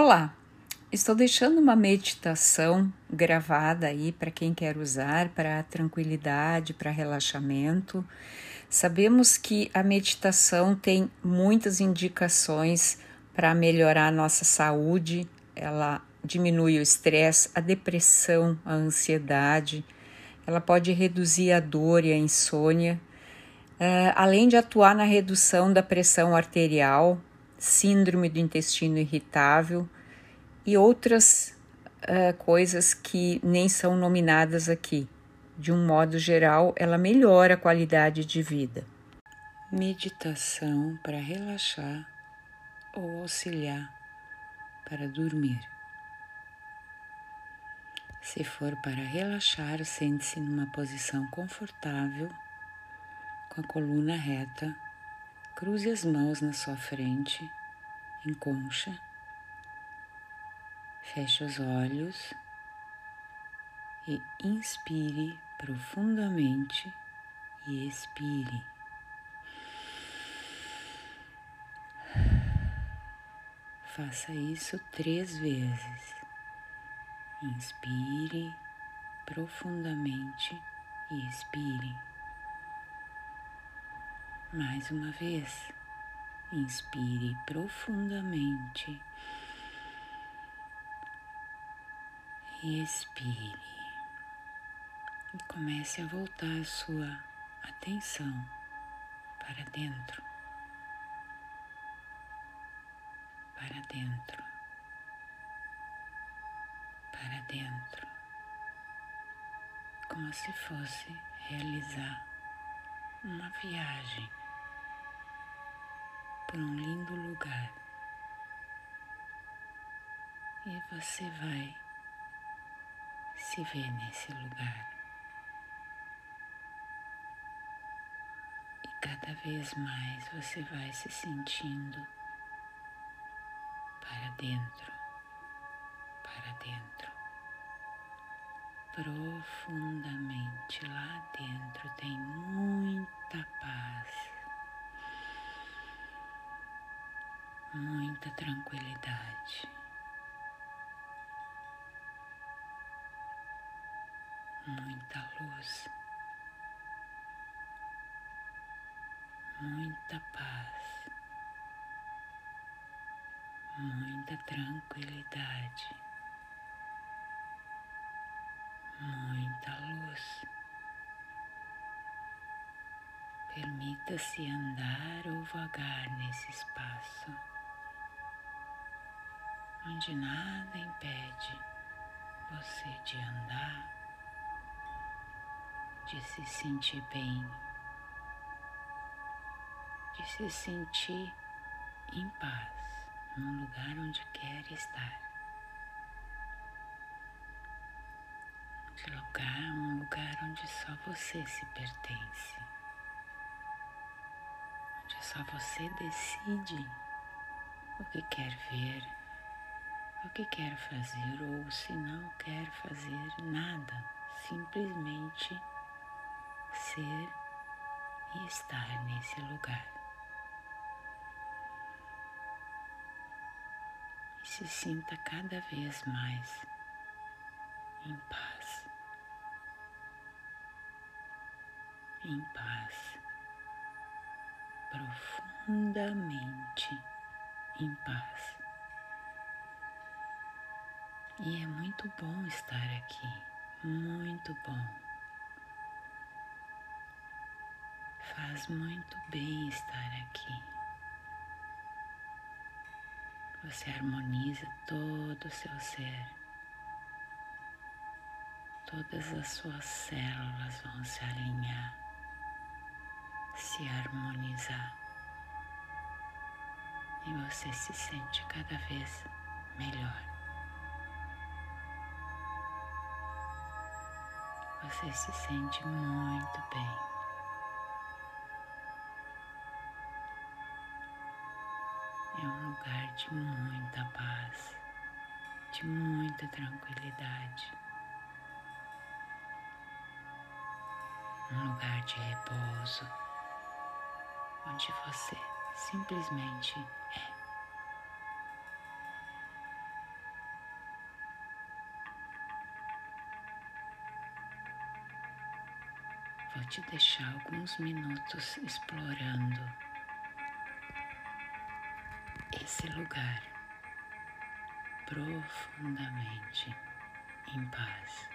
Olá, estou deixando uma meditação gravada aí para quem quer usar para tranquilidade, para relaxamento. Sabemos que a meditação tem muitas indicações para melhorar a nossa saúde, ela diminui o estresse, a depressão, a ansiedade, ela pode reduzir a dor e a insônia, uh, além de atuar na redução da pressão arterial, síndrome do intestino irritável e outras uh, coisas que nem são nominadas aqui. De um modo geral, ela melhora a qualidade de vida. Meditação para relaxar ou auxiliar para dormir. Se for para relaxar, sente-se numa posição confortável, com a coluna reta Cruze as mãos na sua frente, em concha. Feche os olhos e inspire profundamente e expire. Faça isso três vezes. Inspire profundamente e expire. Mais uma vez, inspire profundamente. E expire. E comece a voltar a sua atenção para dentro, para dentro, para dentro, como se fosse realizar uma viagem por um lindo lugar e você vai se ver nesse lugar. E cada vez mais você vai se sentindo para dentro, para dentro. Profundamente lá dentro tem muita paz muita tranquilidade, muita luz, muita paz, muita tranquilidade, muita luz. Permita-se andar ou vagar nesse espaço onde nada impede você de andar, de se sentir bem, de se sentir em paz num lugar onde quer estar. De lugar, um lugar onde só você se pertence, onde só você decide o que quer ver o que quer fazer ou se não quer fazer nada, simplesmente ser e estar nesse lugar. E se sinta cada vez mais em paz. Em paz, profundamente em paz. E é muito bom estar aqui, muito bom. Faz muito bem estar aqui. Você harmoniza todo o seu ser. Todas as suas células vão se alinhar, se harmonizar. E você se sente cada vez melhor. Você se sente muito bem. É um lugar de muita paz, de muita tranquilidade. Um lugar de repouso, onde você simplesmente é. Pode deixar alguns minutos explorando esse lugar profundamente em paz.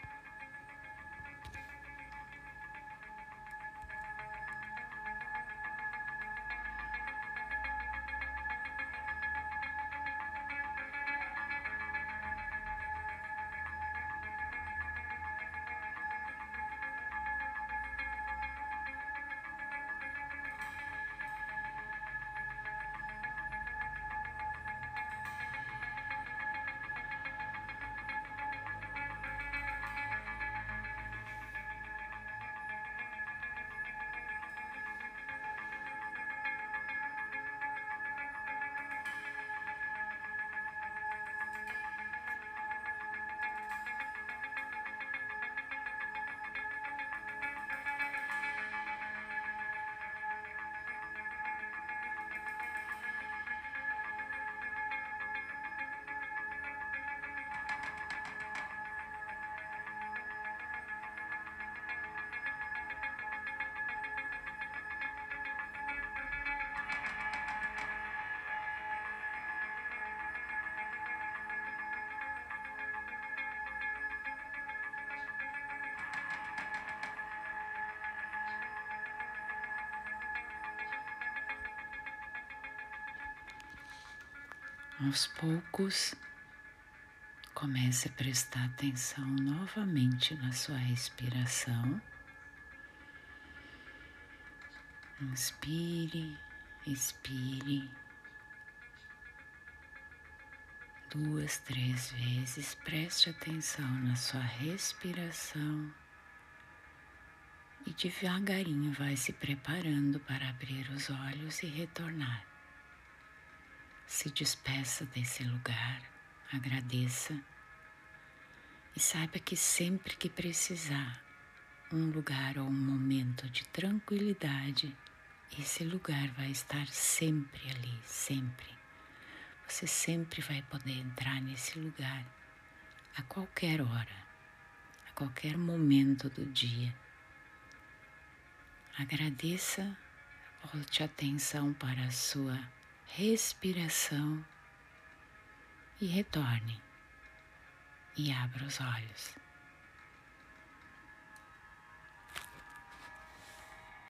Aos poucos, comece a prestar atenção novamente na sua respiração. Inspire, expire. Duas, três vezes, preste atenção na sua respiração e devagarinho vai se preparando para abrir os olhos e retornar. Se despeça desse lugar, agradeça e saiba que sempre que precisar um lugar ou um momento de tranquilidade, esse lugar vai estar sempre ali, sempre. Você sempre vai poder entrar nesse lugar a qualquer hora, a qualquer momento do dia. Agradeça, volte atenção para a sua respiração e retorne e abra os olhos.